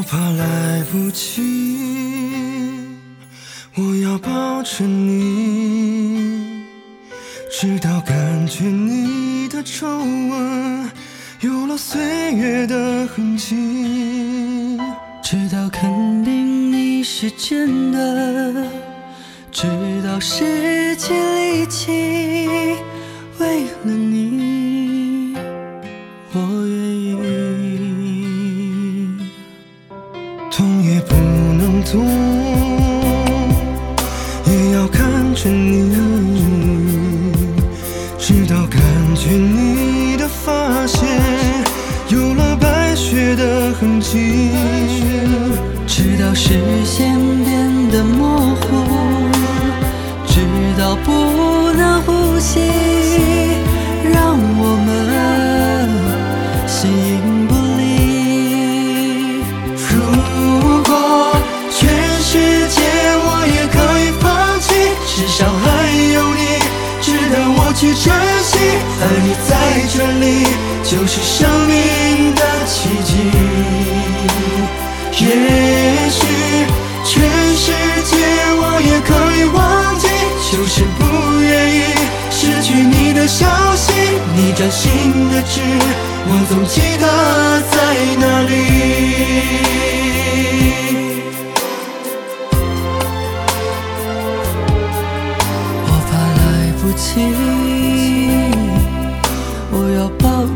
我怕来不及，我要抱着你，直到感觉你的皱纹有了岁月的痕迹，直到肯定你是真的，直到失去力气，为了你，痛也不能痛，也要看着你，直到感觉你的发线有了白雪的痕迹，直到视线变得模糊，直到不能呼吸，在这里就是生命的奇迹。也许全世界我也可以忘记，就是不愿意失去你的消息。你掌心的痣，我总记得在哪里。我怕来不及，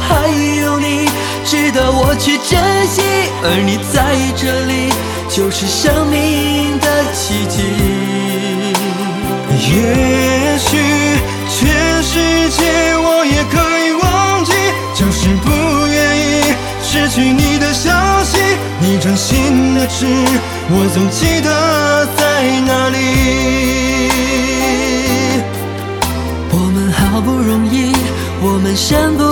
还有你值得我去珍惜，而你在这里就是生命的奇迹。也许全世界我也可以忘记，就是不愿意失去你的消息。你掌心的痣，我总记得在哪里。我们好不容易，我们身不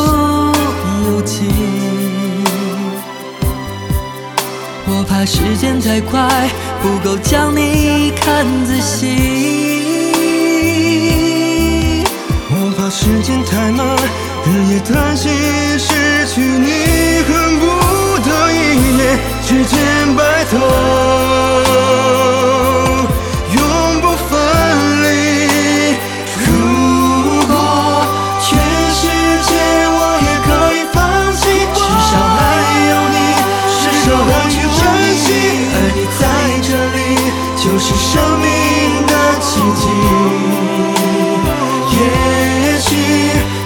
我怕时间太快，不够将你看仔细。我怕时间太慢，日夜担心失去你，恨不得一夜之间白头，就是生命的奇迹。也许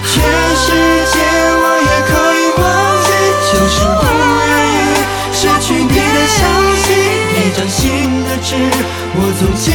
全世界我也可以忘记，就是不愿意失去你的消息。你掌心的痣，我总记